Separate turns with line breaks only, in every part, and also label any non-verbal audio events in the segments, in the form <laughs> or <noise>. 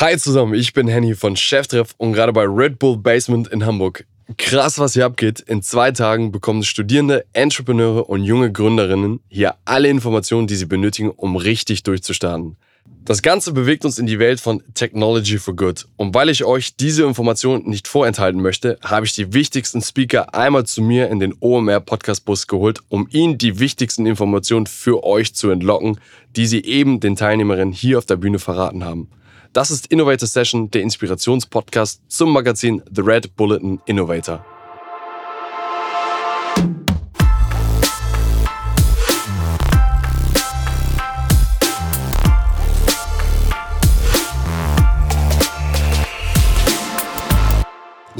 Hi zusammen, ich bin Henny von Cheftreff und gerade bei Red Bull Basement in Hamburg. Krass, was hier abgeht. In zwei Tagen bekommen Studierende, Entrepreneure und junge Gründerinnen hier alle Informationen, die sie benötigen, um richtig durchzustarten. Das Ganze bewegt uns in die Welt von Technology for Good. Und weil ich euch diese Informationen nicht vorenthalten möchte, habe ich die wichtigsten Speaker einmal zu mir in den OMR Podcast Bus geholt, um ihnen die wichtigsten Informationen für euch zu entlocken, die sie eben den Teilnehmerinnen hier auf der Bühne verraten haben. Das ist Innovator Session, der Inspirationspodcast zum Magazin The Red Bulletin Innovator.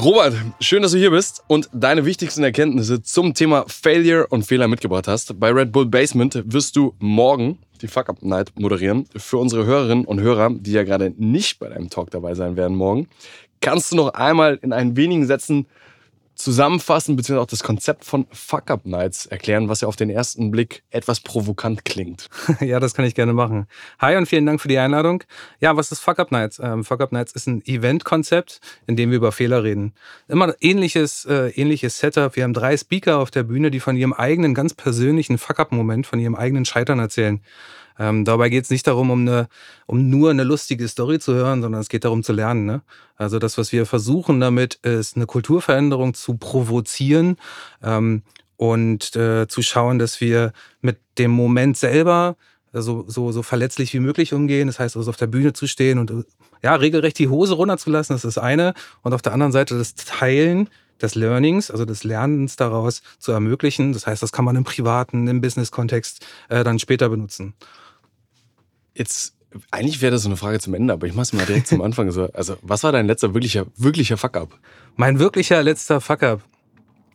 Robert, schön, dass du hier bist und deine wichtigsten Erkenntnisse zum Thema Failure und Fehler mitgebracht hast. Bei Red Bull Basement wirst du morgen die Fuck Up Night moderieren. Für unsere Hörerinnen und Hörer, die ja gerade nicht bei deinem Talk dabei sein werden morgen, kannst du noch einmal in ein wenigen Sätzen zusammenfassen, beziehungsweise auch das Konzept von Fuck-Up-Nights erklären, was ja auf den ersten Blick etwas provokant klingt. <laughs>
ja, das kann ich gerne machen. Hi und vielen Dank für die Einladung. Ja, was ist Fuck-Up-Nights? Ähm, Fuck-Up-Nights ist ein Event-Konzept, in dem wir über Fehler reden. Immer ähnliches, äh, ähnliches Setup. Wir haben drei Speaker auf der Bühne, die von ihrem eigenen, ganz persönlichen Fuck-Up-Moment, von ihrem eigenen Scheitern erzählen. Ähm, dabei geht es nicht darum, um, eine, um nur eine lustige Story zu hören, sondern es geht darum zu lernen. Ne? Also das, was wir versuchen damit, ist eine Kulturveränderung zu provozieren ähm, und äh, zu schauen, dass wir mit dem Moment selber so, so, so verletzlich wie möglich umgehen. Das heißt, also auf der Bühne zu stehen und ja, regelrecht die Hose runterzulassen, das ist das eine. Und auf der anderen Seite das Teilen des Learnings, also des Lernens daraus zu ermöglichen. Das heißt, das kann man im privaten, im Business-Kontext äh, dann später benutzen.
Jetzt, eigentlich wäre das so eine Frage zum Ende, aber ich mach's mal direkt zum Anfang so. Also, was war dein letzter wirklicher, wirklicher Fuck-up?
Mein wirklicher letzter Fuck-up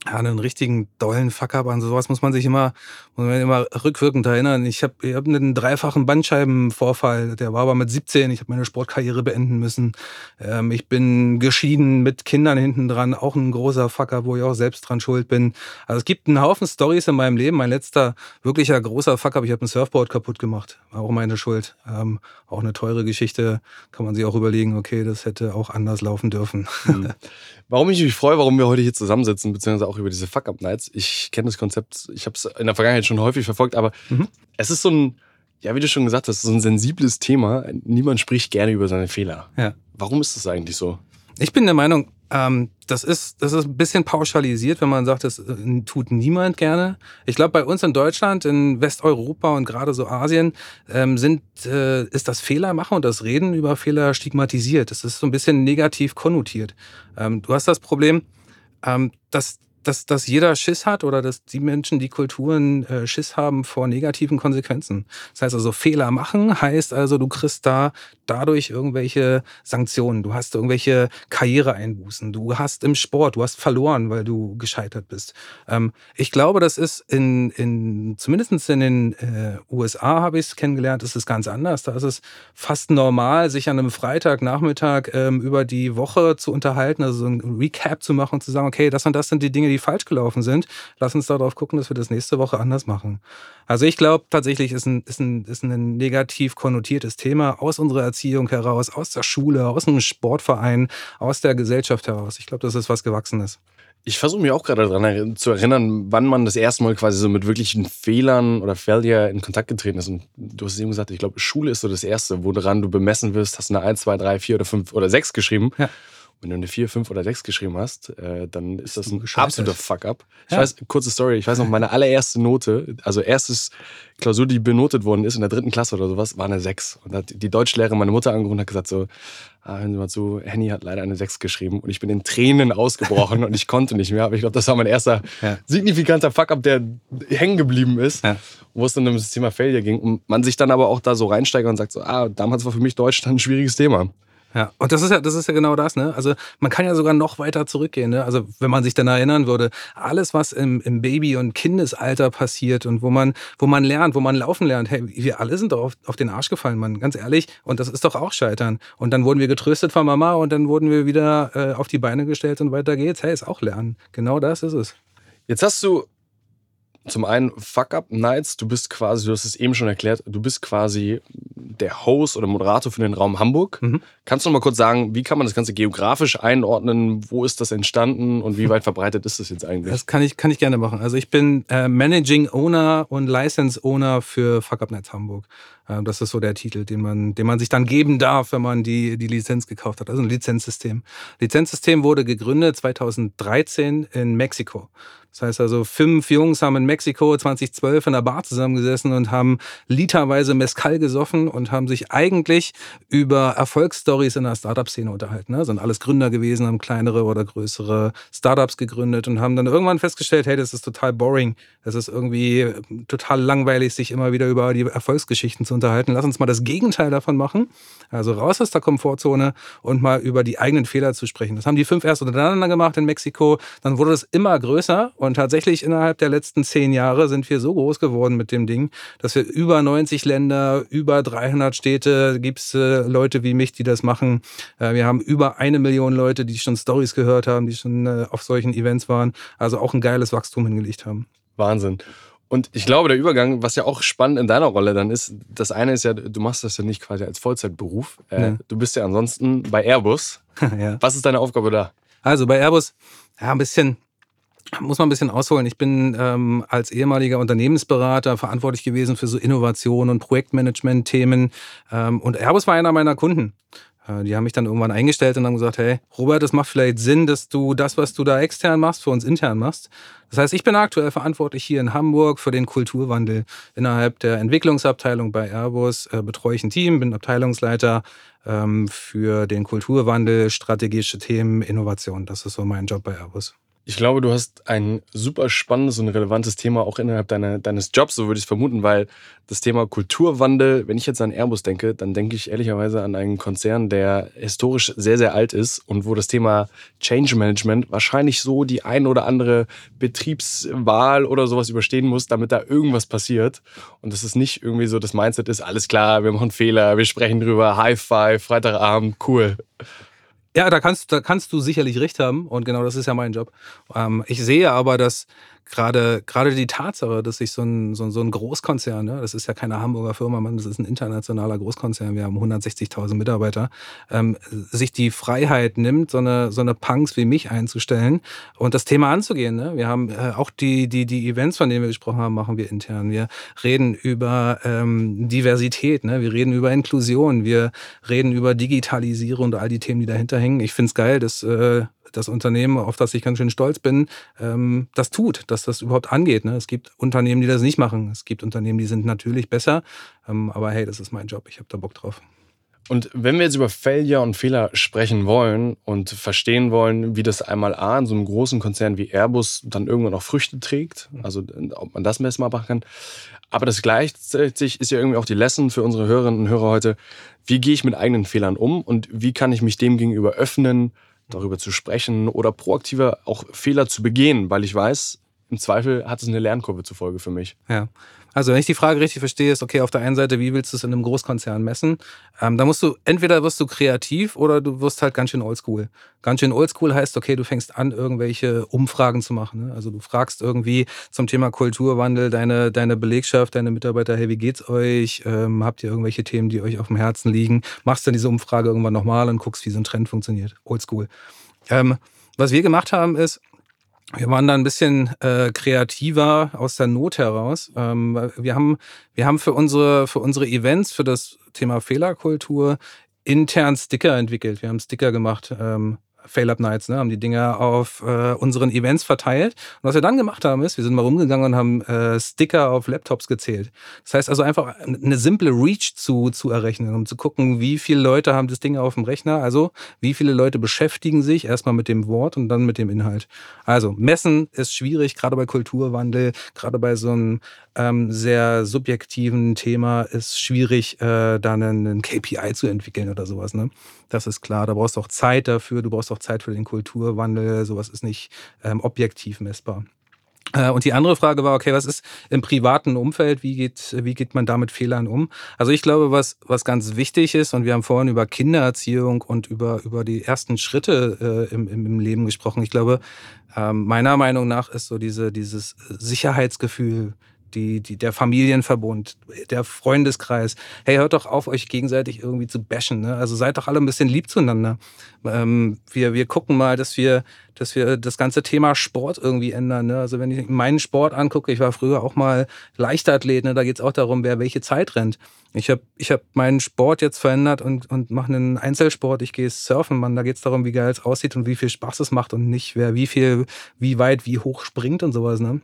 ja, einen richtigen dollen Fuck-up an sowas muss man sich immer, muss man immer rückwirkend erinnern. Ich habe ich hab einen dreifachen Bandscheibenvorfall, der war aber mit 17. Ich habe meine Sportkarriere beenden müssen. Ähm, ich bin geschieden mit Kindern hinten dran, auch ein großer Fuck-up, wo ich auch selbst dran schuld bin. Also es gibt einen Haufen Stories in meinem Leben. Mein letzter wirklicher großer Fuck-up, ich habe ein Surfboard kaputt gemacht, war auch meine Schuld. Ähm, auch eine teure Geschichte, kann man sich auch überlegen, okay, das hätte auch anders laufen dürfen.
Mhm. <laughs> Warum ich mich freue, warum wir heute hier zusammensitzen, beziehungsweise auch über diese Fuck-Up-Nights. Ich kenne das Konzept, ich habe es in der Vergangenheit schon häufig verfolgt, aber mhm. es ist so ein, ja, wie du schon gesagt hast, so ein sensibles Thema. Niemand spricht gerne über seine Fehler. Ja. Warum ist das eigentlich so?
Ich bin der Meinung, ähm, das, ist, das ist ein bisschen pauschalisiert, wenn man sagt, das äh, tut niemand gerne. Ich glaube, bei uns in Deutschland, in Westeuropa und gerade so Asien ähm, sind, äh, ist das Fehlermachen und das Reden über Fehler stigmatisiert. Das ist so ein bisschen negativ konnotiert. Ähm, du hast das Problem, ähm, dass dass, dass jeder Schiss hat oder dass die Menschen, die Kulturen äh, Schiss haben vor negativen Konsequenzen. Das heißt also, Fehler machen heißt also, du kriegst da dadurch irgendwelche Sanktionen, du hast irgendwelche Karriereeinbußen, du hast im Sport, du hast verloren, weil du gescheitert bist. Ähm, ich glaube, das ist in, in zumindest in den äh, USA habe ich es kennengelernt, ist es ganz anders. Da ist es fast normal, sich an einem Freitagnachmittag ähm, über die Woche zu unterhalten, also so ein Recap zu machen und zu sagen, okay, das und das sind die Dinge, die falsch gelaufen sind. Lass uns darauf gucken, dass wir das nächste Woche anders machen. Also ich glaube tatsächlich ist ein, ist, ein, ist ein negativ konnotiertes Thema aus unserer Erziehung heraus, aus der Schule, aus einem Sportverein, aus der Gesellschaft heraus. Ich glaube, das ist was Gewachsenes.
Ich versuche mich auch gerade daran zu erinnern, wann man das erste Mal quasi so mit wirklichen Fehlern oder Failure in Kontakt getreten ist. Und du hast eben gesagt, ich glaube, Schule ist so das Erste, woran du bemessen wirst, hast du eine 1, 2, 3, 4 oder 5 oder 6 geschrieben. Ja. Wenn du eine 4, 5 oder 6 geschrieben hast, äh, dann ist das ein absoluter Fuck-up. Ich ja. weiß, kurze Story, ich weiß noch, meine allererste Note, also erstes Klausur, die benotet worden ist in der dritten Klasse oder sowas, war eine 6. Und hat die Deutschlehrerin meine Mutter angerufen und hat gesagt so, ah, hören Sie mal zu, Henny hat leider eine 6 geschrieben und ich bin in Tränen ausgebrochen und ich konnte nicht mehr. Aber ich glaube, das war mein erster ja. signifikanter Fuck-up, der hängen geblieben ist, ja. wo es dann um das Thema Failure ging und man sich dann aber auch da so reinsteigert und sagt so, ah, damals war für mich Deutschland ein schwieriges Thema.
Ja, und das ist ja, das ist ja genau das, ne? Also man kann ja sogar noch weiter zurückgehen, ne? Also wenn man sich dann erinnern würde, alles, was im, im Baby- und Kindesalter passiert und wo man, wo man lernt, wo man laufen lernt, hey, wir alle sind doch auf, auf den Arsch gefallen, Mann, ganz ehrlich. Und das ist doch auch Scheitern. Und dann wurden wir getröstet von Mama und dann wurden wir wieder äh, auf die Beine gestellt und weiter geht's. Hey, ist auch Lernen. Genau das ist es.
Jetzt hast du Zum einen Fuck Up Nights, du bist quasi, du hast es eben schon erklärt, du bist quasi der Host oder Moderator für den Raum Hamburg. Mhm. Kannst du noch mal kurz sagen, wie kann man das Ganze geografisch einordnen? Wo ist das entstanden und wie weit <laughs> verbreitet ist das jetzt eigentlich?
Das kann ich, kann ich gerne machen. Also ich bin äh, Managing Owner und License Owner für Fuck Up Nights Hamburg. Äh, das ist so der Titel, den man, den man sich dann geben darf, wenn man die, die Lizenz gekauft hat. Also ein Lizenzsystem. Lizenzsystem wurde gegründet 2013 in Mexiko. Das heißt also, fünf Jungs haben in Mexiko 2012 in der Bar zusammengesessen und haben literweise Mescal gesoffen und haben sich eigentlich über Erfolgsstories in der Startup-Szene unterhalten. Ne? Sind alles Gründer gewesen, haben kleinere oder größere Startups gegründet und haben dann irgendwann festgestellt, hey, das ist total boring. Das ist irgendwie total langweilig, sich immer wieder über die Erfolgsgeschichten zu unterhalten. Lass uns mal das Gegenteil davon machen. Also raus aus der Komfortzone und mal über die eigenen Fehler zu sprechen. Das haben die fünf erst untereinander gemacht in Mexiko. Dann wurde es immer größer und tatsächlich innerhalb der letzten zehn Jahre sind wir so groß geworden mit dem Ding, dass wir über 90 Länder, über 300 Städte, gibt es äh, Leute wie mich, die das machen. Äh, wir haben über eine Million Leute, die schon Stories gehört haben, die schon äh, auf solchen Events waren. Also auch ein geiles Wachstum hingelegt haben.
Wahnsinn. Und ich glaube, der Übergang, was ja auch spannend in deiner Rolle dann ist, das eine ist ja, du machst das ja nicht quasi als Vollzeitberuf. Äh, nee. Du bist ja ansonsten bei Airbus. <laughs> ja. Was ist deine Aufgabe da?
Also bei Airbus, ja, ein bisschen, muss man ein bisschen ausholen. Ich bin ähm, als ehemaliger Unternehmensberater verantwortlich gewesen für so Innovation und Projektmanagement-Themen. Ähm, und Airbus war einer meiner Kunden. Äh, die haben mich dann irgendwann eingestellt und haben gesagt, hey, Robert, es macht vielleicht Sinn, dass du das, was du da extern machst, für uns intern machst. Das heißt, ich bin aktuell verantwortlich hier in Hamburg für den Kulturwandel. Innerhalb der Entwicklungsabteilung bei Airbus äh, betreue ich ein Team, bin Abteilungsleiter ähm, für den Kulturwandel, strategische Themen, Innovation. Das ist so mein Job bei Airbus.
Ich glaube, du hast ein super spannendes und relevantes Thema auch innerhalb deiner, deines Jobs, so würde ich es vermuten, weil das Thema Kulturwandel, wenn ich jetzt an Airbus denke, dann denke ich ehrlicherweise an einen Konzern, der historisch sehr, sehr alt ist und wo das Thema Change Management wahrscheinlich so die ein oder andere Betriebswahl oder sowas überstehen muss, damit da irgendwas passiert. Und dass es nicht irgendwie so das Mindset ist, alles klar, wir machen Fehler, wir sprechen drüber, High Five, Freitagabend, cool.
Ja, da kannst, da kannst du sicherlich recht haben und genau das ist ja mein Job. Ähm, ich sehe aber, dass gerade, gerade die Tatsache, dass sich so ein, so, so ein Großkonzern, ne, das ist ja keine Hamburger Firma, man, das ist ein internationaler Großkonzern, wir haben 160.000 Mitarbeiter, ähm, sich die Freiheit nimmt, so eine, so eine Punks wie mich einzustellen und das Thema anzugehen. Ne? Wir haben äh, auch die, die, die Events, von denen wir gesprochen haben, machen wir intern. Wir reden über ähm, Diversität, ne? wir reden über Inklusion, wir reden über Digitalisierung und all die Themen, die dahinter hängen. Ich finde es geil, dass äh, das Unternehmen, auf das ich ganz schön stolz bin, ähm, das tut, dass das überhaupt angeht. Ne? Es gibt Unternehmen, die das nicht machen. Es gibt Unternehmen, die sind natürlich besser. Ähm, aber hey, das ist mein Job. Ich habe da Bock drauf.
Und wenn wir jetzt über Failure und Fehler sprechen wollen und verstehen wollen, wie das einmal A in so einem großen Konzern wie Airbus dann irgendwann auch Früchte trägt, also ob man das messbar machen kann, aber das gleichzeitig ist ja irgendwie auch die Lesson für unsere Hörerinnen und Hörer heute, wie gehe ich mit eigenen Fehlern um und wie kann ich mich dem gegenüber öffnen, darüber zu sprechen oder proaktiver auch Fehler zu begehen, weil ich weiß, im Zweifel hat es eine Lernkurve zufolge für mich.
Ja. Also wenn ich die Frage richtig verstehe, ist okay, auf der einen Seite, wie willst du es in einem Großkonzern messen? Ähm, da musst du, entweder wirst du kreativ oder du wirst halt ganz schön oldschool. Ganz schön oldschool heißt, okay, du fängst an, irgendwelche Umfragen zu machen. Ne? Also du fragst irgendwie zum Thema Kulturwandel deine, deine Belegschaft, deine Mitarbeiter, hey, wie geht's euch? Ähm, habt ihr irgendwelche Themen, die euch auf dem Herzen liegen? Machst dann diese Umfrage irgendwann nochmal und guckst, wie so ein Trend funktioniert. Oldschool. Ähm, was wir gemacht haben, ist, wir waren da ein bisschen äh, kreativer aus der Not heraus. Ähm, wir, haben, wir haben für unsere, für unsere Events, für das Thema Fehlerkultur intern Sticker entwickelt. Wir haben Sticker gemacht. Ähm, Fail-Up Nights, ne, haben die Dinger auf äh, unseren Events verteilt. Und was wir dann gemacht haben, ist, wir sind mal rumgegangen und haben äh, Sticker auf Laptops gezählt. Das heißt also einfach eine simple Reach zu, zu errechnen, um zu gucken, wie viele Leute haben das Ding auf dem Rechner, also wie viele Leute beschäftigen sich erstmal mit dem Wort und dann mit dem Inhalt. Also messen ist schwierig, gerade bei Kulturwandel, gerade bei so einem ähm, sehr subjektiven Thema ist schwierig, äh, da einen, einen KPI zu entwickeln oder sowas. Ne? Das ist klar. Da brauchst du auch Zeit dafür. Du brauchst auch Zeit für den Kulturwandel. Sowas ist nicht ähm, objektiv messbar. Äh, und die andere Frage war, okay, was ist im privaten Umfeld? Wie geht, wie geht man da mit Fehlern um? Also ich glaube, was, was ganz wichtig ist, und wir haben vorhin über Kindererziehung und über, über die ersten Schritte äh, im, im Leben gesprochen. Ich glaube, äh, meiner Meinung nach ist so diese, dieses Sicherheitsgefühl, die, die, der Familienverbund, der Freundeskreis. Hey, hört doch auf, euch gegenseitig irgendwie zu bashen. Ne? Also seid doch alle ein bisschen lieb zueinander. Ähm, wir, wir gucken mal, dass wir, dass wir das ganze Thema Sport irgendwie ändern. Ne? Also wenn ich meinen Sport angucke, ich war früher auch mal Leichtathlet, ne? da geht es auch darum, wer welche Zeit rennt. Ich habe ich hab meinen Sport jetzt verändert und, und mache einen Einzelsport. Ich gehe surfen, Mann. Da geht es darum, wie geil es aussieht und wie viel Spaß es macht und nicht, wer wie viel, wie weit, wie hoch springt und sowas. Ne?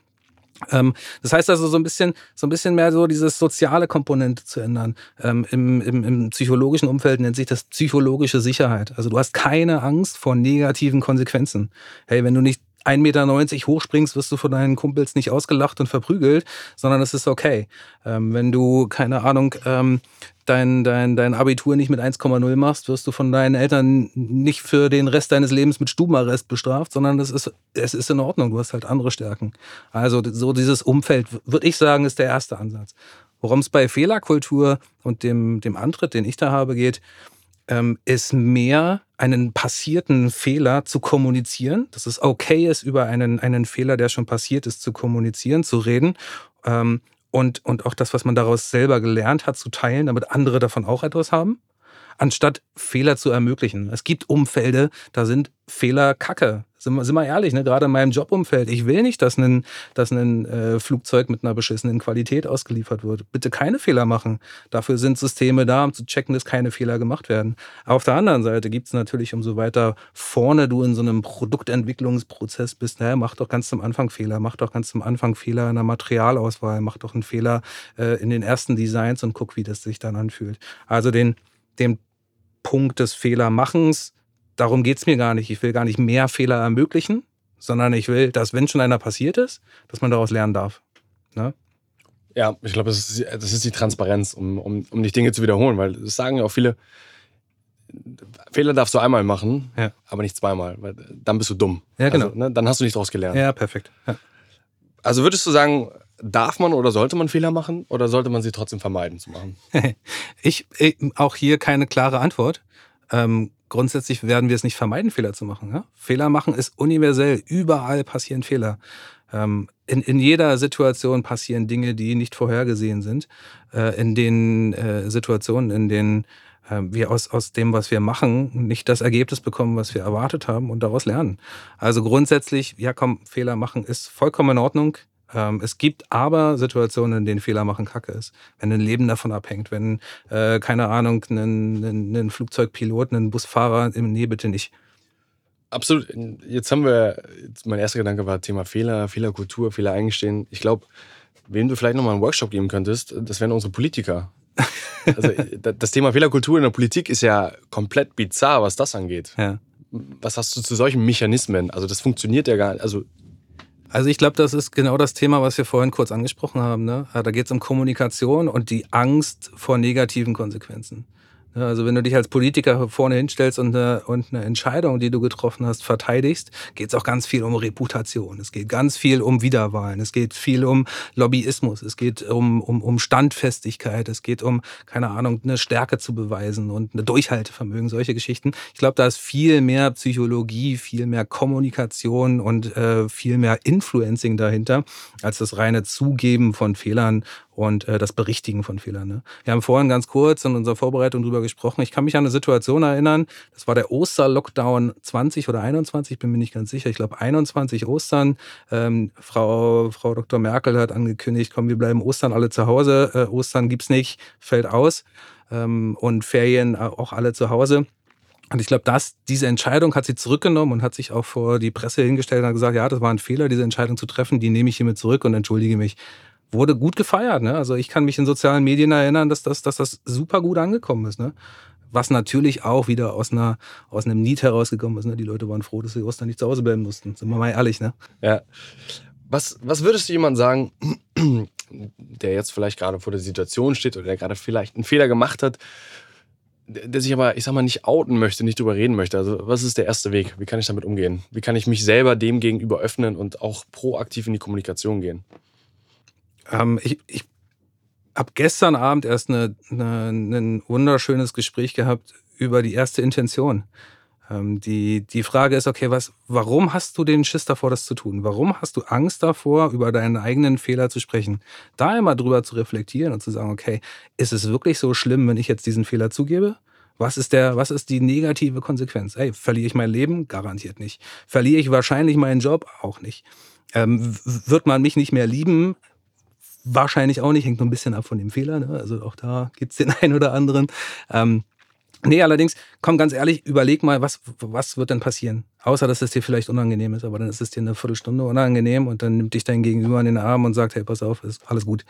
Ähm, das heißt also so ein bisschen, so ein bisschen mehr so dieses soziale Komponente zu ändern. Ähm, im, im, Im psychologischen Umfeld nennt sich das psychologische Sicherheit. Also du hast keine Angst vor negativen Konsequenzen. Hey, wenn du nicht 1,90 Meter hochspringst, wirst du von deinen Kumpels nicht ausgelacht und verprügelt, sondern es ist okay. Ähm, wenn du, keine Ahnung, ähm, dein, dein, dein Abitur nicht mit 1,0 machst, wirst du von deinen Eltern nicht für den Rest deines Lebens mit Stubenarrest bestraft, sondern es ist, es ist in Ordnung. Du hast halt andere Stärken. Also so dieses Umfeld, würde ich sagen, ist der erste Ansatz. Worum es bei Fehlerkultur und dem, dem Antritt, den ich da habe, geht, ähm, ist mehr einen passierten Fehler zu kommunizieren, dass es okay ist, über einen, einen Fehler, der schon passiert ist, zu kommunizieren, zu reden ähm, und, und auch das, was man daraus selber gelernt hat, zu teilen, damit andere davon auch etwas haben, anstatt Fehler zu ermöglichen. Es gibt Umfelde, da sind Fehler Kacke. Sind wir, sind wir ehrlich, ne? gerade in meinem Jobumfeld. Ich will nicht, dass ein, dass ein äh, Flugzeug mit einer beschissenen Qualität ausgeliefert wird. Bitte keine Fehler machen. Dafür sind Systeme da, um zu checken, dass keine Fehler gemacht werden. Auf der anderen Seite gibt es natürlich, umso weiter vorne du in so einem Produktentwicklungsprozess bist, naja, mach doch ganz zum Anfang Fehler, mach doch ganz zum Anfang Fehler in der Materialauswahl, mach doch einen Fehler äh, in den ersten Designs und guck, wie das sich dann anfühlt. Also den, den Punkt des Fehlermachens, darum geht es mir gar nicht. Ich will gar nicht mehr Fehler ermöglichen, sondern ich will, dass wenn schon einer passiert ist, dass man daraus lernen darf. Ne?
Ja, ich glaube, das ist, das ist die Transparenz, um, um, um nicht Dinge zu wiederholen, weil das sagen ja auch viele, Fehler darfst du einmal machen, ja. aber nicht zweimal, weil dann bist du dumm.
Ja, genau.
Also, ne, dann hast du nicht daraus gelernt.
Ja, perfekt. Ja.
Also würdest du sagen, darf man oder sollte man Fehler machen oder sollte man sie trotzdem vermeiden zu machen? <laughs>
ich, ich auch hier keine klare Antwort. Ähm, grundsätzlich werden wir es nicht vermeiden, Fehler zu machen. Ja? Fehler machen ist universell. Überall passieren Fehler. Ähm, in, in jeder Situation passieren Dinge, die nicht vorhergesehen sind. Äh, in den äh, Situationen, in denen äh, wir aus, aus dem, was wir machen, nicht das Ergebnis bekommen, was wir erwartet haben und daraus lernen. Also grundsätzlich, ja komm, Fehler machen ist vollkommen in Ordnung. Ähm, es gibt aber Situationen, in denen Fehler machen Kacke ist. Wenn ein Leben davon abhängt, wenn, äh, keine Ahnung, ein, ein, ein Flugzeugpilot, ein Busfahrer, nee, bitte nicht.
Absolut. Jetzt haben wir, mein erster Gedanke war Thema Fehler, Fehlerkultur, Fehler eingestehen. Ich glaube, wem du vielleicht nochmal einen Workshop geben könntest, das wären unsere Politiker. <laughs> Also das Thema Fehlerkultur in der Politik ist ja komplett bizarr, was das angeht.
Ja.
Was hast du zu solchen Mechanismen? Also das funktioniert ja gar nicht. Also
also ich glaube, das ist genau das Thema, was wir vorhin kurz angesprochen haben. Ne? Da geht es um Kommunikation und die Angst vor negativen Konsequenzen. Also wenn du dich als Politiker vorne hinstellst und eine, und eine Entscheidung, die du getroffen hast, verteidigst, geht es auch ganz viel um Reputation. Es geht ganz viel um Wiederwahlen. Es geht viel um Lobbyismus. Es geht um, um, um Standfestigkeit. Es geht um, keine Ahnung, eine Stärke zu beweisen und eine Durchhaltevermögen, solche Geschichten. Ich glaube, da ist viel mehr Psychologie, viel mehr Kommunikation und äh, viel mehr Influencing dahinter, als das reine Zugeben von Fehlern und äh, das Berichtigen von Fehlern. Ne? Wir haben vorhin ganz kurz in unserer Vorbereitung drüber gesprochen. Ich kann mich an eine Situation erinnern, das war der Oster-Lockdown 20 oder 21, bin mir nicht ganz sicher. Ich glaube 21 Ostern. Ähm, Frau, Frau Dr. Merkel hat angekündigt, komm, wir bleiben Ostern alle zu Hause. Äh, Ostern gibt's nicht, fällt aus. Ähm, und Ferien auch alle zu Hause. Und ich glaube, diese Entscheidung hat sie zurückgenommen und hat sich auch vor die Presse hingestellt und hat gesagt, ja, das war ein Fehler, diese Entscheidung zu treffen, die nehme ich hiermit zurück und entschuldige mich wurde gut gefeiert. Ne? Also ich kann mich in sozialen Medien erinnern, dass das, dass das super gut angekommen ist. Ne? Was natürlich auch wieder aus, einer, aus einem Need herausgekommen ist. Ne? Die Leute waren froh, dass sie Ostern nicht zu Hause bleiben mussten. Sind wir mal ehrlich. Ne?
Ja. Was, was würdest du jemand sagen, <clears throat> der jetzt vielleicht gerade vor der Situation steht oder der gerade vielleicht einen Fehler gemacht hat, der sich aber, ich sag mal, nicht outen möchte, nicht drüber reden möchte. Also, was ist der erste Weg? Wie kann ich damit umgehen? Wie kann ich mich selber dem gegenüber öffnen und auch proaktiv in die Kommunikation gehen?
Ähm, ich ich habe gestern Abend erst eine, eine, ein wunderschönes Gespräch gehabt über die erste Intention. Ähm, die, die Frage ist, okay, was, warum hast du den Schiss davor, das zu tun? Warum hast du Angst davor, über deinen eigenen Fehler zu sprechen? Da immer drüber zu reflektieren und zu sagen, okay, ist es wirklich so schlimm, wenn ich jetzt diesen Fehler zugebe? Was ist der, was ist die negative Konsequenz? Ey, verliere ich mein Leben? Garantiert nicht. Verliere ich wahrscheinlich meinen Job? Auch nicht. Ähm, wird man mich nicht mehr lieben? Wahrscheinlich auch nicht, hängt nur ein bisschen ab von dem Fehler. Ne? Also auch da gibt es den <laughs> einen oder anderen. Ähm, Nee, allerdings, komm ganz ehrlich, überleg mal, was, was wird denn passieren? Außer, dass es dir vielleicht unangenehm ist, aber dann ist es dir eine Viertelstunde unangenehm und dann nimmt dich dein Gegenüber an den Arm und sagt, hey, pass auf, ist alles gut.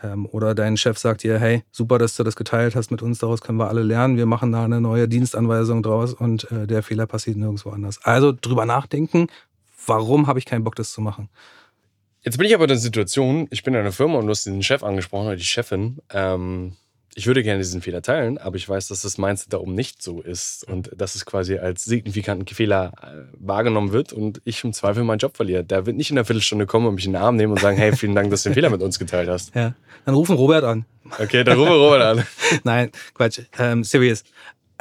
Ähm, oder dein Chef sagt dir, hey, super, dass du das geteilt hast mit uns, daraus können wir alle lernen, wir machen da eine neue Dienstanweisung draus und äh, der Fehler passiert nirgendwo anders. Also drüber nachdenken, warum habe ich keinen Bock, das zu machen?
Jetzt bin ich aber in der Situation, ich bin in einer Firma und du hast den Chef angesprochen oder die Chefin. Ähm ich würde gerne diesen Fehler teilen, aber ich weiß, dass das Mindset da oben nicht so ist und dass es quasi als signifikanten Fehler äh, wahrgenommen wird und ich im Zweifel meinen Job verliere. Der wird nicht in einer Viertelstunde kommen und mich in den Arm nehmen und sagen, hey, vielen Dank, dass du den Fehler mit uns geteilt hast.
Ja, dann rufen Robert an.
Okay, dann rufen Robert an. <laughs>
Nein, Quatsch, ähm, serious.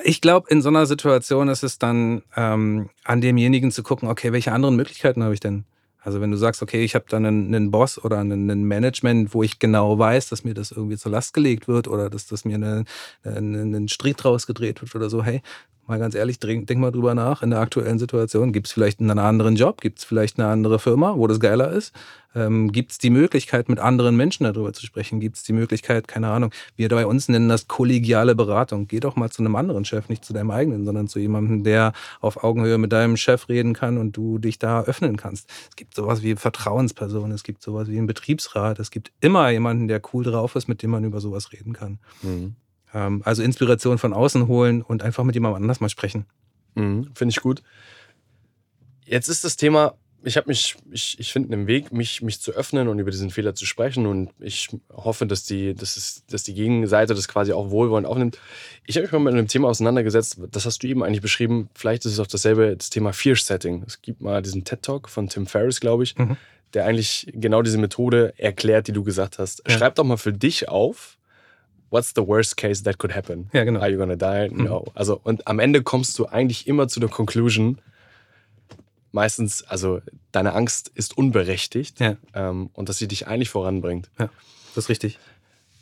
Ich glaube, in so einer Situation ist es dann ähm, an demjenigen zu gucken, okay, welche anderen Möglichkeiten habe ich denn? Also wenn du sagst, okay, ich habe dann einen, einen, Boss oder einen, einen, Management, wo ich genau weiß, dass mir das irgendwie zur Last gelegt wird oder dass, dass mir eine, eine, einen Strick draus gedreht wird oder so, hey, mal ganz ehrlich, denk, mal drüber nach, in der aktuellen Situation, gibt es vielleicht einen anderen Job, gibt es vielleicht eine andere Firma, wo das geiler ist? Ähm, gibt es die Möglichkeit, mit anderen Menschen darüber zu sprechen? Gibt es die Möglichkeit, keine Ahnung, wir bei uns nennen das kollegiale Beratung. Geh doch mal zu einem anderen Chef, nicht zu deinem eigenen, sondern zu jemandem, der auf Augenhöhe mit deinem Chef reden kann und du dich da öffnen kannst. Es gibt sowas wie Vertrauenspersonen, es gibt sowas wie einen Betriebsrat, es gibt immer jemanden, der cool drauf ist, mit dem man über sowas reden kann. Mhm. Ähm, also Inspiration von außen holen und einfach mit jemandem anders mal sprechen.
Mhm, finde ich gut. Jetzt ist das Thema, ich habe mich, ich, ich finde einen Weg, mich, mich zu öffnen und über diesen Fehler zu sprechen. Und ich hoffe, dass die, dass, es, dass die Gegenseite das quasi auch wohlwollend aufnimmt. Ich habe mich mal mit einem Thema auseinandergesetzt, das hast du eben eigentlich beschrieben. Vielleicht ist es auch dasselbe, das Thema Fear-Setting. Es gibt mal diesen TED-Talk von Tim Ferriss, glaube ich, mhm. der eigentlich genau diese Methode erklärt, die du gesagt hast. Ja. Schreib doch mal für dich auf, what's the worst case that could happen?
Ja, genau.
Are you gonna die? Mhm. No. Mhm. Also, und am Ende kommst du eigentlich immer zu der Conclusion, meistens, also deine Angst ist unberechtigt
ja.
ähm, und dass sie dich eigentlich voranbringt.
Ja, das ist richtig.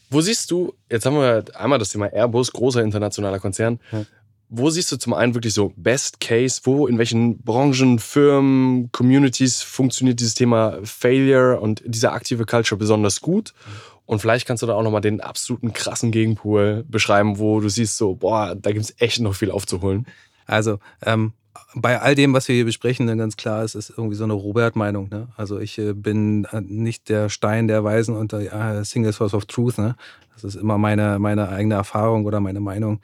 Wo siehst du, jetzt haben wir einmal das Thema Airbus, großer internationaler Konzern. Ja. Wo siehst du zum einen wirklich so Best Case? Wo, in welchen Branchen, Firmen, Communities funktioniert dieses Thema Failure und diese aktive Culture besonders gut? Mhm. Und vielleicht kannst du da auch nochmal den absoluten krassen Gegenpool beschreiben, wo du siehst, so, boah, da gibt es echt noch viel aufzuholen.
Also, ähm, bei all dem, was wir hier besprechen, dann ganz klar ist, ist irgendwie so eine Robert-Meinung. Ne? Also ich äh, bin äh, nicht der Stein der Weisen und der äh, Single Source of Truth. Ne? Das ist immer meine, meine eigene Erfahrung oder meine Meinung.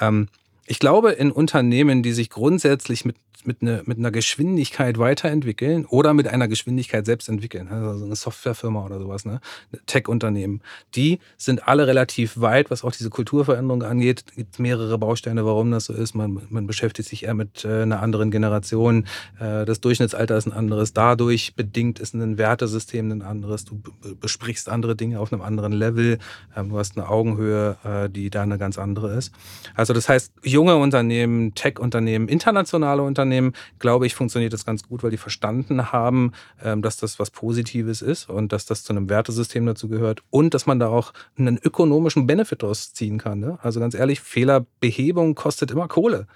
Ähm, ich glaube, in Unternehmen, die sich grundsätzlich mit mit, ne, mit einer Geschwindigkeit weiterentwickeln oder mit einer Geschwindigkeit selbst entwickeln. Also eine Softwarefirma oder sowas, ne? Tech-Unternehmen. Die sind alle relativ weit, was auch diese Kulturveränderung angeht. Es gibt mehrere Bausteine, warum das so ist. Man, man beschäftigt sich eher mit äh, einer anderen Generation. Äh, das Durchschnittsalter ist ein anderes. Dadurch bedingt ist ein Wertesystem ein anderes. Du besprichst andere Dinge auf einem anderen Level. Ähm, du hast eine Augenhöhe, äh, die da eine ganz andere ist. Also das heißt, junge Unternehmen, Tech-Unternehmen, internationale Unternehmen, Unternehmen, glaube ich, funktioniert das ganz gut, weil die verstanden haben, ähm, dass das was Positives ist und dass das zu einem Wertesystem dazu gehört und dass man da auch einen ökonomischen Benefit draus ziehen kann. Ne? Also ganz ehrlich, Fehlerbehebung kostet immer Kohle.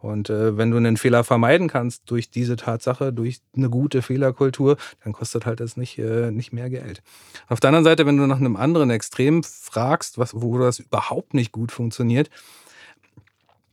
Und äh, wenn du einen Fehler vermeiden kannst durch diese Tatsache, durch eine gute Fehlerkultur, dann kostet halt das nicht, äh, nicht mehr Geld. Auf der anderen Seite, wenn du nach einem anderen Extrem fragst, was, wo das überhaupt nicht gut funktioniert,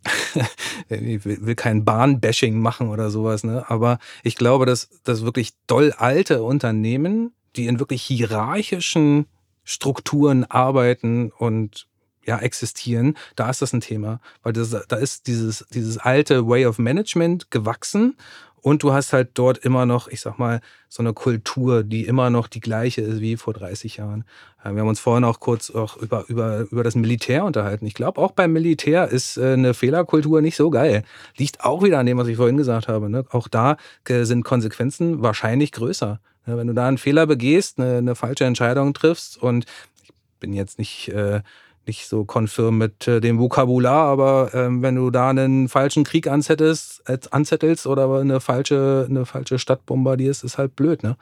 <laughs> ich will kein Bahnbashing machen oder sowas, ne? aber ich glaube, dass, dass wirklich doll alte Unternehmen, die in wirklich hierarchischen Strukturen arbeiten und ja, existieren, da ist das ein Thema, weil das, da ist dieses, dieses alte Way of Management gewachsen Und du hast halt dort immer noch, ich sag mal, so eine Kultur, die immer noch die gleiche ist wie vor 30 Jahren. Wir haben uns vorhin auch kurz auch über, über, über das Militär unterhalten. Ich glaube, auch beim Militär ist äh, eine Fehlerkultur nicht so geil. Liegt auch wieder an dem, was ich vorhin gesagt habe. Ne? Auch da äh, sind Konsequenzen wahrscheinlich größer. Wenn du da einen Fehler begehst, eine, eine falsche Entscheidung triffst und ich bin jetzt nicht äh, nicht so konfirm mit äh, dem Vokabular, aber ähm, wenn du da einen falschen Krieg anzettelst, äh, anzettelst oder eine falsche, eine falsche Stadt bombardierst, ist halt blöd, ne?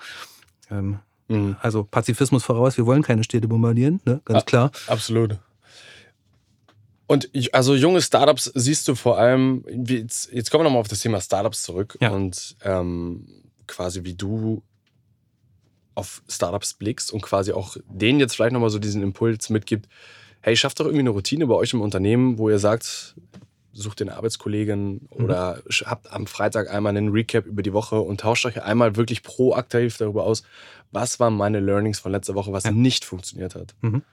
Ähm, mhm. Also Pazifismus voraus, wir wollen keine Städte bombardieren, ne? Ganz klar.
Absolut. Und also junge Startups siehst du vor allem, jetzt, jetzt kommen wir nochmal auf das Thema Startups zurück ja. und ähm, quasi wie du auf Startups blickst und quasi auch denen jetzt vielleicht nochmal so diesen Impuls mitgibt, hey, schafft doch irgendwie eine Routine bei euch im Unternehmen, wo ihr sagt, sucht den Arbeitskollegen mhm. oder habt am Freitag einmal einen Recap über die Woche und tauscht euch einmal wirklich proaktiv darüber aus, was waren meine Learnings von letzter Woche, was ja. nicht funktioniert hat. Mhm.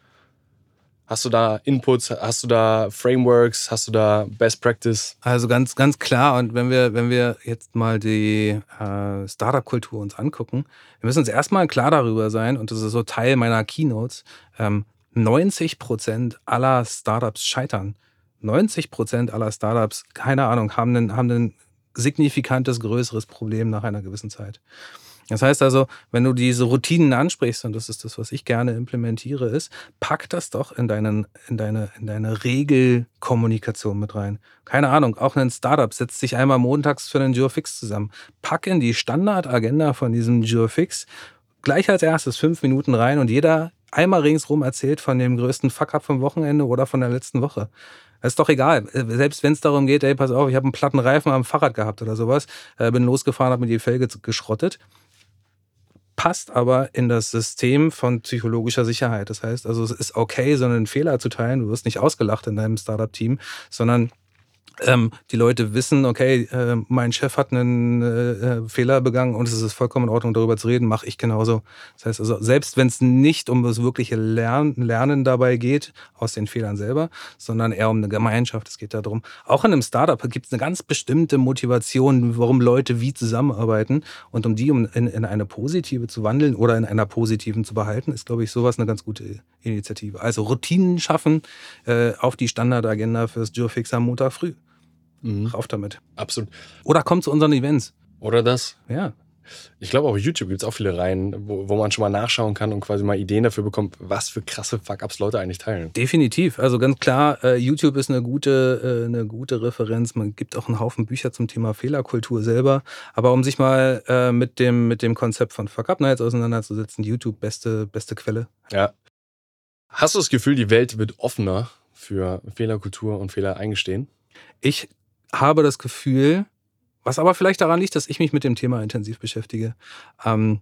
Hast du da Inputs, hast du da Frameworks, hast du da Best Practice?
Also ganz, ganz klar. Und wenn wir, wenn wir jetzt mal die äh, Startup-Kultur uns angucken, wir müssen uns erstmal klar darüber sein, und das ist so Teil meiner Keynotes, ähm, 90 Prozent aller Startups scheitern. 90 Prozent aller Startups, keine Ahnung, haben ein, haben ein signifikantes, größeres Problem nach einer gewissen Zeit. Das heißt also, wenn du diese Routinen ansprichst, und das ist das, was ich gerne implementiere, ist, pack das doch in, deinen, in, deine, in deine Regelkommunikation mit rein. Keine Ahnung, auch ein Startup setzt sich einmal montags für einen Geofix zusammen. Pack in die Standardagenda von diesem Geofix gleich als erstes fünf Minuten rein und jeder einmal ringsrum erzählt von dem größten Fuck-up vom Wochenende oder von der letzten Woche. Das ist doch egal. Selbst wenn es darum geht, ey, pass auf, ich habe einen platten Reifen am Fahrrad gehabt oder sowas, äh, bin losgefahren, habe mir die Felge geschrottet. Passt aber in das System von psychologischer Sicherheit. Das heißt also, es ist okay, so einen Fehler zu teilen. Du wirst nicht ausgelacht in deinem Startup-Team, sondern ähm, die Leute wissen, okay, äh, mein Chef hat einen äh, äh, Fehler begangen und es ist vollkommen in Ordnung, darüber zu reden, mache ich genauso. Das heißt also, selbst wenn es nicht um das wirkliche Lern Lernen dabei geht, aus den Fehlern selber, sondern eher um eine Gemeinschaft, es geht darum, auch in einem Startup gibt es eine ganz bestimmte Motivation, warum Leute wie zusammenarbeiten und um die in, in eine positive zu wandeln oder in einer positiven zu behalten, ist, glaube ich, sowas eine ganz gute Initiative. Also Routinen schaffen äh, auf die Standardagenda fürs Geofix am Montag früh. Mhm. Rauf damit.
Absolut.
Oder kommt zu unseren Events.
Oder das.
Ja.
Ich glaube, auf YouTube gibt es auch viele Reihen, wo, wo man schon mal nachschauen kann und quasi mal Ideen dafür bekommt, was für krasse Fuck-Ups Leute eigentlich teilen.
Definitiv. Also ganz klar, äh, YouTube ist eine gute, äh, eine gute Referenz. Man gibt auch einen Haufen Bücher zum Thema Fehlerkultur selber. Aber um sich mal äh, mit, dem, mit dem Konzept von Fuck-Up Nights auseinanderzusetzen, YouTube beste, beste Quelle.
Ja. Hast du das Gefühl, die Welt wird offener für Fehlerkultur und Fehler eingestehen?
Ich habe das Gefühl, was aber vielleicht daran liegt, dass ich mich mit dem Thema intensiv beschäftige. Ähm,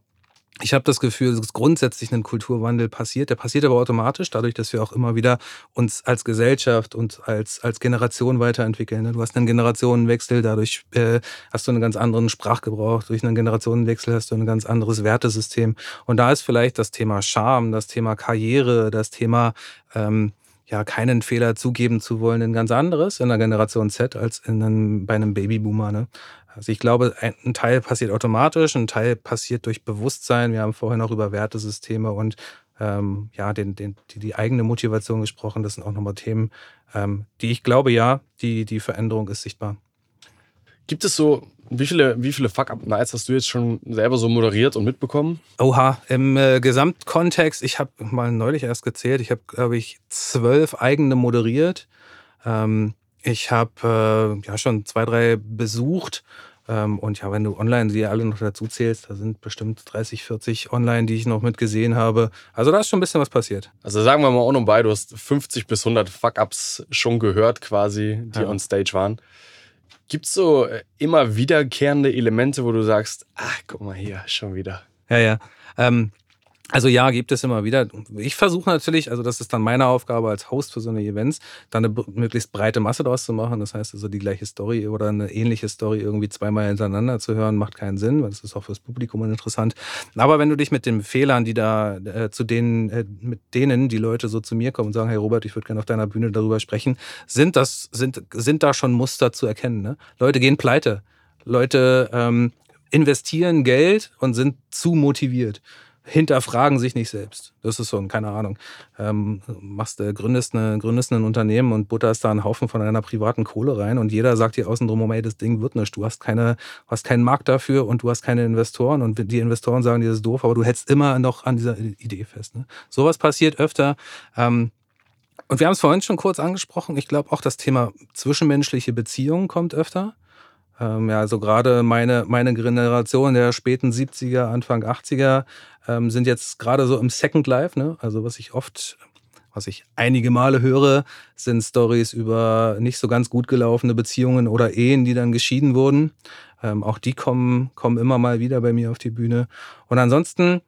ich habe das Gefühl, dass grundsätzlich ein Kulturwandel passiert. Der passiert aber automatisch, dadurch, dass wir auch immer wieder uns als Gesellschaft und als, als Generation weiterentwickeln. Ne? Du hast einen Generationenwechsel, dadurch äh, hast du einen ganz anderen Sprachgebrauch. Durch einen Generationenwechsel hast du ein ganz anderes Wertesystem. Und da ist vielleicht das Thema Charme, das Thema Karriere, das Thema ähm, ja, keinen Fehler zugeben zu wollen, ein ganz anderes in der Generation Z als in einem, bei einem Babyboomer. Ne? Also ich glaube, ein Teil passiert automatisch, ein Teil passiert durch Bewusstsein. Wir haben vorhin auch über Wertesysteme und ähm, ja, den, den, die, die eigene Motivation gesprochen. Das sind auch nochmal Themen, ähm, die ich glaube, ja, die, die Veränderung ist sichtbar.
Gibt es so wie viele, wie viele Fuck-Up-Nights hast du jetzt schon selber so moderiert und mitbekommen?
Oha, im äh, Gesamtkontext, ich habe mal neulich erst gezählt, ich habe, glaube ich, zwölf eigene moderiert. Ähm, ich habe äh, ja schon zwei, drei besucht. Ähm, und ja, wenn du online die alle noch dazu zählst, da sind bestimmt 30, 40 online, die ich noch mitgesehen habe. Also da ist schon ein bisschen was passiert.
Also sagen wir mal on und bei, du hast 50 bis 100 Fuck-Ups schon gehört quasi, die ja. on Stage waren. Gibt es so äh, immer wiederkehrende Elemente, wo du sagst, ach, guck mal hier, schon wieder?
Ja, ja. Ähm, also ja, gibt es immer wieder. Ich versuche natürlich, also das ist dann meine Aufgabe als Host für so eine Events, dann eine möglichst breite Masse draus zu machen. Das heißt also die gleiche Story oder eine ähnliche Story irgendwie zweimal hintereinander zu hören, macht keinen Sinn, weil das ist auch fürs Publikum interessant. Aber wenn du dich mit den Fehlern, die da äh, zu denen, äh, mit denen die Leute so zu mir kommen und sagen, hey Robert, ich würde gerne auf deiner Bühne darüber sprechen, sind das, sind, sind da schon Muster zu erkennen. Ne? Leute gehen pleite. Leute ähm, investieren Geld und sind zu motiviert hinterfragen sich nicht selbst. Das ist so ein, keine Ahnung. Ähm, machst, äh, gründest, eine, gründest ein Unternehmen und butterst da einen Haufen von deiner privaten Kohle rein und jeder sagt dir außen drum, ey, das Ding wird nicht. Du hast keine, hast keinen Markt dafür und du hast keine Investoren und die Investoren sagen dir, das ist doof, aber du hältst immer noch an dieser Idee fest. Ne? Sowas passiert öfter. Ähm, und wir haben es vorhin schon kurz angesprochen. Ich glaube auch das Thema zwischenmenschliche Beziehungen kommt öfter. Ähm, ja, also gerade meine, meine Generation der späten 70er, Anfang 80er ähm, sind jetzt gerade so im Second Life. Ne? Also was ich oft, was ich einige Male höre, sind Stories über nicht so ganz gut gelaufene Beziehungen oder Ehen, die dann geschieden wurden. Ähm, auch die kommen, kommen immer mal wieder bei mir auf die Bühne. Und ansonsten,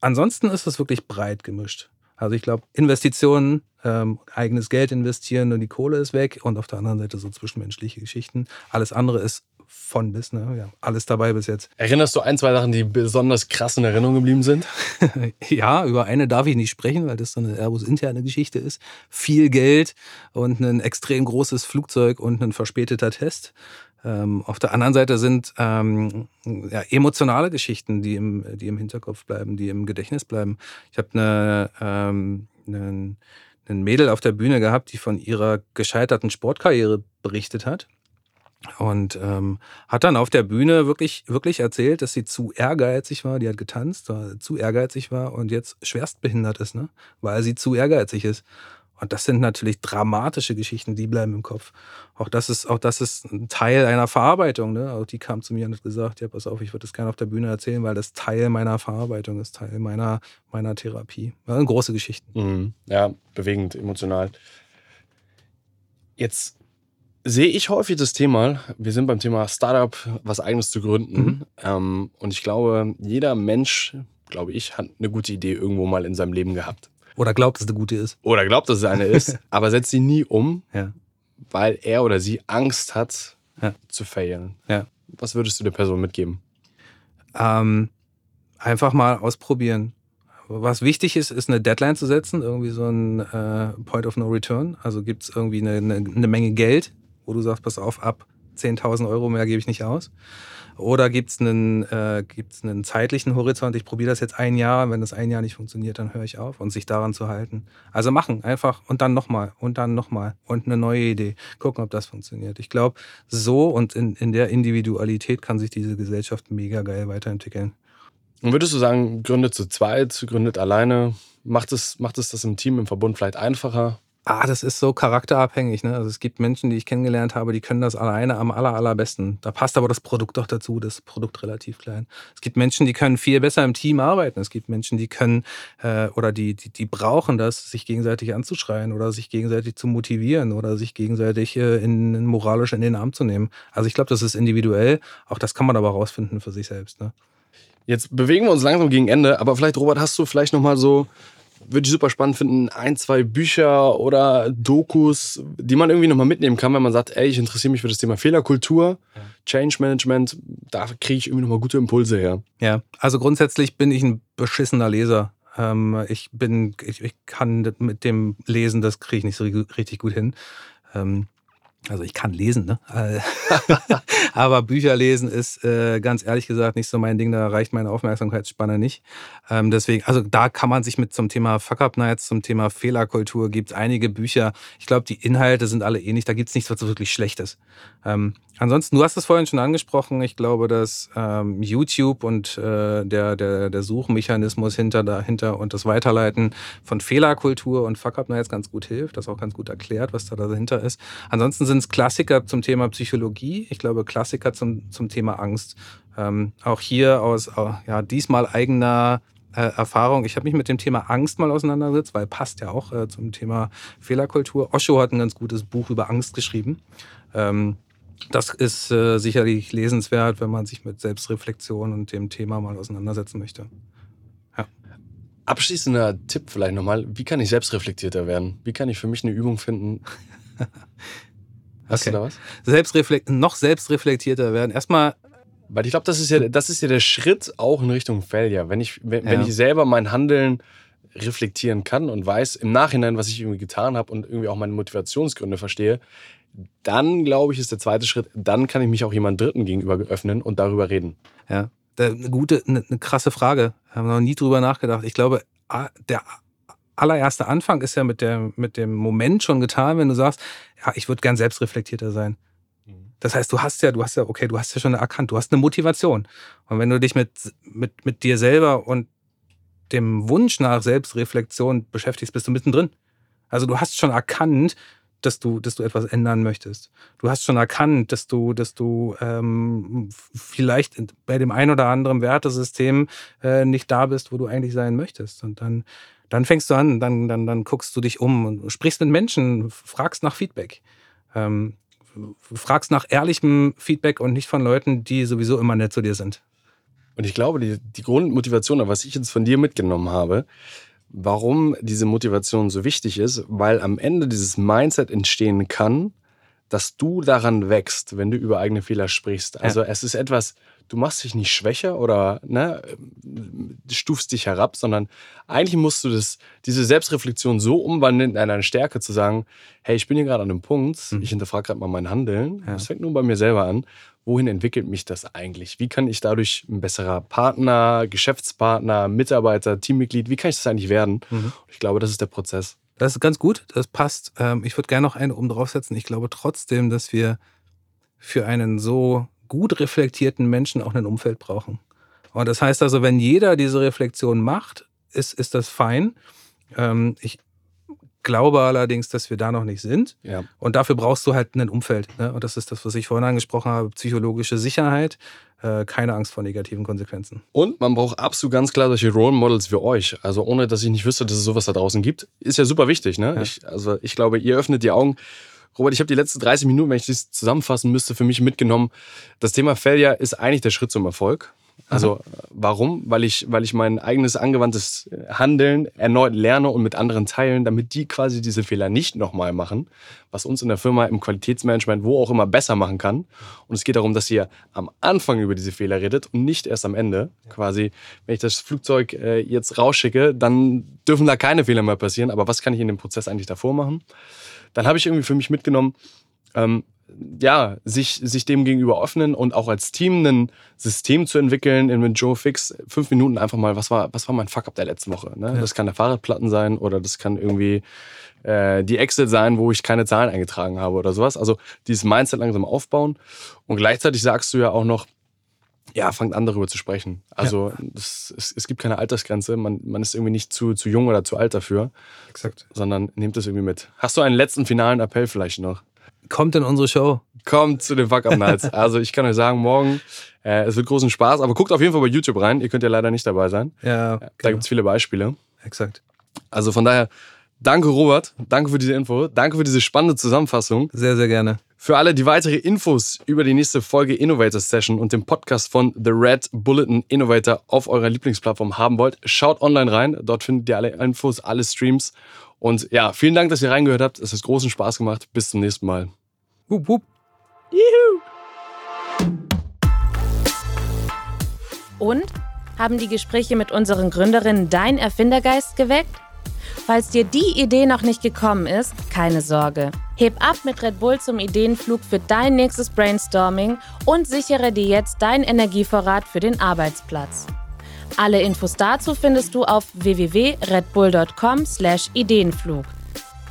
ansonsten ist es wirklich breit gemischt. Also ich glaube, Investitionen, ähm, eigenes Geld investieren und die Kohle ist weg und auf der anderen Seite so zwischenmenschliche Geschichten. Alles andere ist von bis, ne? Ja, alles dabei bis jetzt.
Erinnerst du ein, zwei Sachen, die besonders krass in Erinnerung geblieben sind? <laughs>
ja, über eine darf ich nicht sprechen, weil das so eine Airbus-interne Geschichte ist. Viel Geld und ein extrem großes Flugzeug und ein verspäteter Test. Ähm, auf der anderen Seite sind ähm, ja, emotionale Geschichten, die im, die im Hinterkopf bleiben, die im Gedächtnis bleiben. Ich habe eine, ähm, einen, einen Mädel auf der Bühne gehabt, die von ihrer gescheiterten Sportkarriere berichtet hat. Und ähm, hat dann auf der Bühne wirklich, wirklich erzählt, dass sie zu ehrgeizig war. Die hat getanzt, zu ehrgeizig war und jetzt schwerstbehindert ist, ne? weil sie zu ehrgeizig ist. Und das sind natürlich dramatische Geschichten, die bleiben im Kopf. Auch das ist, auch das ist ein Teil einer Verarbeitung. Ne? Auch die kam zu mir und hat gesagt, ja, pass auf, ich würde das gerne auf der Bühne erzählen, weil das Teil meiner Verarbeitung ist, Teil meiner, meiner Therapie. Ja, große Geschichten.
Mhm. Ja, bewegend, emotional. Jetzt sehe ich häufig das Thema, wir sind beim Thema Startup, was eigenes zu gründen. Mhm. Ähm, und ich glaube, jeder Mensch, glaube ich, hat eine gute Idee irgendwo mal in seinem Leben gehabt.
Oder glaubt, dass es eine gute ist.
Oder glaubt, dass es eine ist, <laughs> aber setzt sie nie um, ja. weil er oder sie Angst hat, ja. zu failen. Ja. Was würdest du der Person mitgeben?
Ähm, einfach mal ausprobieren. Was wichtig ist, ist eine Deadline zu setzen, irgendwie so ein äh, Point of No Return. Also gibt es irgendwie eine, eine, eine Menge Geld, wo du sagst, pass auf, ab 10.000 Euro mehr gebe ich nicht aus? Oder gibt es einen, äh, einen zeitlichen Horizont, ich probiere das jetzt ein Jahr, wenn das ein Jahr nicht funktioniert, dann höre ich auf und sich daran zu halten. Also machen, einfach und dann nochmal und dann nochmal und eine neue Idee. Gucken, ob das funktioniert. Ich glaube, so und in, in der Individualität kann sich diese Gesellschaft mega geil weiterentwickeln.
Und würdest du sagen, gründet zu zweit, gründet alleine? Macht es, macht es das im Team, im Verbund vielleicht einfacher?
Ah, das ist so charakterabhängig. Ne? Also es gibt Menschen, die ich kennengelernt habe, die können das alleine am aller, allerbesten. Da passt aber das Produkt doch dazu, das Produkt relativ klein. Es gibt Menschen, die können viel besser im Team arbeiten. Es gibt Menschen, die können äh, oder die, die, die brauchen das, sich gegenseitig anzuschreien oder sich gegenseitig zu motivieren oder sich gegenseitig äh, in, in moralisch in den Arm zu nehmen. Also ich glaube, das ist individuell. Auch das kann man aber rausfinden für sich selbst. Ne?
Jetzt bewegen wir uns langsam gegen Ende, aber vielleicht, Robert, hast du vielleicht nochmal so würde ich super spannend finden, ein, zwei Bücher oder Dokus, die man irgendwie nochmal mitnehmen kann, wenn man sagt, ey, ich interessiere mich für das Thema Fehlerkultur. Change Management, da kriege ich irgendwie nochmal gute Impulse her.
Ja, also grundsätzlich bin ich ein beschissener Leser. Ähm, ich bin, ich, ich, kann mit dem Lesen, das kriege ich nicht so richtig gut hin. Also ich kann lesen, ne? <laughs> aber Bücher lesen ist äh, ganz ehrlich gesagt nicht so mein Ding, da reicht meine Aufmerksamkeitsspanne nicht. Ähm, deswegen, also da kann man sich mit zum Thema Fuck-Up-Nights, zum Thema Fehlerkultur, gibt einige Bücher. Ich glaube, die Inhalte sind alle ähnlich, da gibt es nichts, was wirklich Schlechtes. Ähm, ansonsten, du hast es vorhin schon angesprochen, ich glaube, dass ähm, YouTube und äh, der, der, der Suchmechanismus hinter dahinter und das Weiterleiten von Fehlerkultur und Fuck-Up-Nights ganz gut hilft, das auch ganz gut erklärt, was da dahinter ist. Ansonsten sind es Klassiker zum Thema Psychologie. Ich glaube, Klassiker zum, zum Thema Angst. Ähm, auch hier aus ja, diesmal eigener äh, Erfahrung. Ich habe mich mit dem Thema Angst mal auseinandergesetzt, weil passt ja auch äh, zum Thema Fehlerkultur. Osho hat ein ganz gutes Buch über Angst geschrieben. Ähm, das ist äh, sicherlich lesenswert, wenn man sich mit Selbstreflexion und dem Thema mal auseinandersetzen möchte.
Ja. Abschließender Tipp vielleicht nochmal. Wie kann ich selbstreflektierter werden? Wie kann ich für mich eine Übung finden? <laughs>
Hast okay. du da was? Selbstreflekt noch selbstreflektierter werden. Erstmal.
Weil ich glaube, das ist ja, das ist ja der Schritt auch in Richtung Failure. Wenn ich, wenn, ja. wenn ich selber mein Handeln reflektieren kann und weiß im Nachhinein, was ich irgendwie getan habe und irgendwie auch meine Motivationsgründe verstehe, Dann, glaube ich, ist der zweite Schritt, dann kann ich mich auch jemand Dritten gegenüber öffnen und darüber reden.
Ja, eine gute, eine, eine krasse Frage. Haben wir noch nie drüber nachgedacht. Ich glaube, der allererste Anfang ist ja mit, der, mit dem Moment schon getan, wenn du sagst, ja, ich würde gern selbstreflektierter sein. Mhm. Das heißt, du hast ja, du hast ja, okay, du hast ja schon erkannt, du hast eine Motivation. Und wenn du dich mit, mit, mit dir selber und dem Wunsch nach Selbstreflexion beschäftigst, bist du mittendrin. Also du hast schon erkannt, dass du, dass du etwas ändern möchtest. Du hast schon erkannt, dass du, dass du ähm, vielleicht bei dem ein oder anderen Wertesystem äh, nicht da bist, wo du eigentlich sein möchtest. Und dann, dann fängst du an, dann, dann, dann guckst du dich um und sprichst mit Menschen, fragst nach Feedback. Ähm, fragst nach ehrlichem Feedback und nicht von Leuten, die sowieso immer nett zu dir sind.
Und ich glaube, die, die Grundmotivation, was ich jetzt von dir mitgenommen habe, warum diese Motivation so wichtig ist, weil am Ende dieses Mindset entstehen kann, dass du daran wächst, wenn du über eigene Fehler sprichst. Also ja. es ist etwas, du machst dich nicht schwächer oder ne, stufst dich herab, sondern eigentlich musst du das, diese Selbstreflexion so umwandeln in eine Stärke zu sagen, hey, ich bin hier gerade an einem Punkt, mhm. ich hinterfrage gerade mal mein Handeln, ja. das fängt nur bei mir selber an wohin entwickelt mich das eigentlich? Wie kann ich dadurch ein besserer Partner, Geschäftspartner, Mitarbeiter, Teammitglied, wie kann ich das eigentlich werden? Mhm. Ich glaube, das ist der Prozess.
Das ist ganz gut, das passt. Ähm, ich würde gerne noch eine oben draufsetzen. Ich glaube trotzdem, dass wir für einen so gut reflektierten Menschen auch ein Umfeld brauchen. Und das heißt also, wenn jeder diese Reflexion macht, ist, ist das fein. Ähm, ich, glaube allerdings, dass wir da noch nicht sind. Ja. Und dafür brauchst du halt ein Umfeld. Ne? Und das ist das, was ich vorhin angesprochen habe: psychologische Sicherheit, äh, keine Angst vor negativen Konsequenzen.
Und man braucht absolut ganz klar solche Role Models wie euch. Also ohne, dass ich nicht wüsste, dass es sowas da draußen gibt, ist ja super wichtig. Ne? Ja. Ich, also ich glaube, ihr öffnet die Augen. Robert, ich habe die letzten 30 Minuten, wenn ich das zusammenfassen müsste, für mich mitgenommen. Das Thema Failure ist eigentlich der Schritt zum Erfolg. Also warum? Weil ich, weil ich mein eigenes angewandtes Handeln erneut lerne und mit anderen teilen, damit die quasi diese Fehler nicht nochmal machen, was uns in der Firma im Qualitätsmanagement wo auch immer besser machen kann. Und es geht darum, dass ihr am Anfang über diese Fehler redet und nicht erst am Ende. Quasi, wenn ich das Flugzeug äh, jetzt rausschicke, dann dürfen da keine Fehler mehr passieren. Aber was kann ich in dem Prozess eigentlich davor machen? Dann habe ich irgendwie für mich mitgenommen, ähm, ja, sich, sich dem gegenüber öffnen und auch als Team ein System zu entwickeln in Joe Fix. Fünf Minuten einfach mal, was war, was war mein Fuck-up der letzten Woche? Ne? Ja. Das kann der Fahrradplatten sein oder das kann irgendwie äh, die Excel sein, wo ich keine Zahlen eingetragen habe oder sowas. Also dieses Mindset langsam aufbauen. Und gleichzeitig sagst du ja auch noch, ja, fangt an darüber zu sprechen. Also ja. das, es, es, gibt keine Altersgrenze, man, man ist irgendwie nicht zu, zu jung oder zu alt dafür.
Exakt.
Sondern nehmt das irgendwie mit. Hast du einen letzten finalen Appell vielleicht noch?
Kommt in unsere Show.
Kommt zu den Fuck Up Nights. <laughs> Also ich kann euch sagen, morgen, äh, es wird großen Spaß, aber guckt auf jeden Fall bei YouTube rein. Ihr könnt ja leider nicht dabei sein.
Ja.
Genau. Da gibt es viele Beispiele.
Exakt.
Also von daher, danke Robert, danke für diese Info, danke für diese spannende Zusammenfassung.
Sehr, sehr gerne.
Für alle, die weitere Infos über die nächste Folge Innovator Session und den Podcast von The Red Bulletin Innovator auf eurer Lieblingsplattform haben wollt, schaut online rein. Dort findet ihr alle Infos, alle Streams. Und ja, vielen Dank, dass ihr reingehört habt. Es hat großen Spaß gemacht. Bis zum nächsten Mal.
Wupp, wupp. Juhu.
Und? Haben die Gespräche mit unseren Gründerinnen dein Erfindergeist geweckt? Falls dir die Idee noch nicht gekommen ist, keine Sorge. Heb ab mit Red Bull zum Ideenflug für dein nächstes Brainstorming und sichere dir jetzt deinen Energievorrat für den Arbeitsplatz. Alle Infos dazu findest du auf www.redbull.com/ideenflug.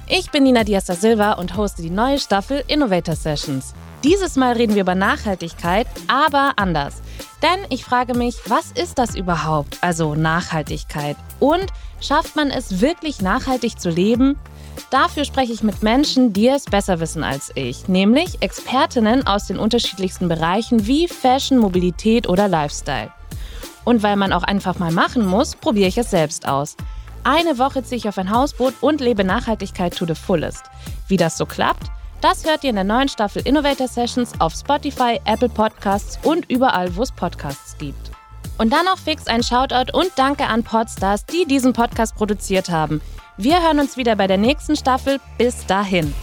Ich bin Nina Diaz da Silva und hoste die neue Staffel Innovator Sessions. Dieses Mal reden wir über Nachhaltigkeit, aber anders. Denn ich frage mich, was ist das überhaupt? Also Nachhaltigkeit. Und schafft man es wirklich nachhaltig zu leben? Dafür spreche ich mit Menschen, die es besser wissen als ich, nämlich Expertinnen aus den unterschiedlichsten Bereichen wie Fashion, Mobilität oder Lifestyle. Und weil man auch einfach mal machen muss, probiere ich es selbst aus. Eine Woche ziehe ich auf ein Hausboot und lebe Nachhaltigkeit to the fullest. Wie das so klappt, das hört ihr in der neuen Staffel Innovator Sessions auf Spotify, Apple Podcasts und überall, wo es Podcasts gibt. Und dann noch fix ein Shoutout und Danke an Podstars, die diesen Podcast produziert haben. Wir hören uns wieder bei der nächsten Staffel. Bis dahin.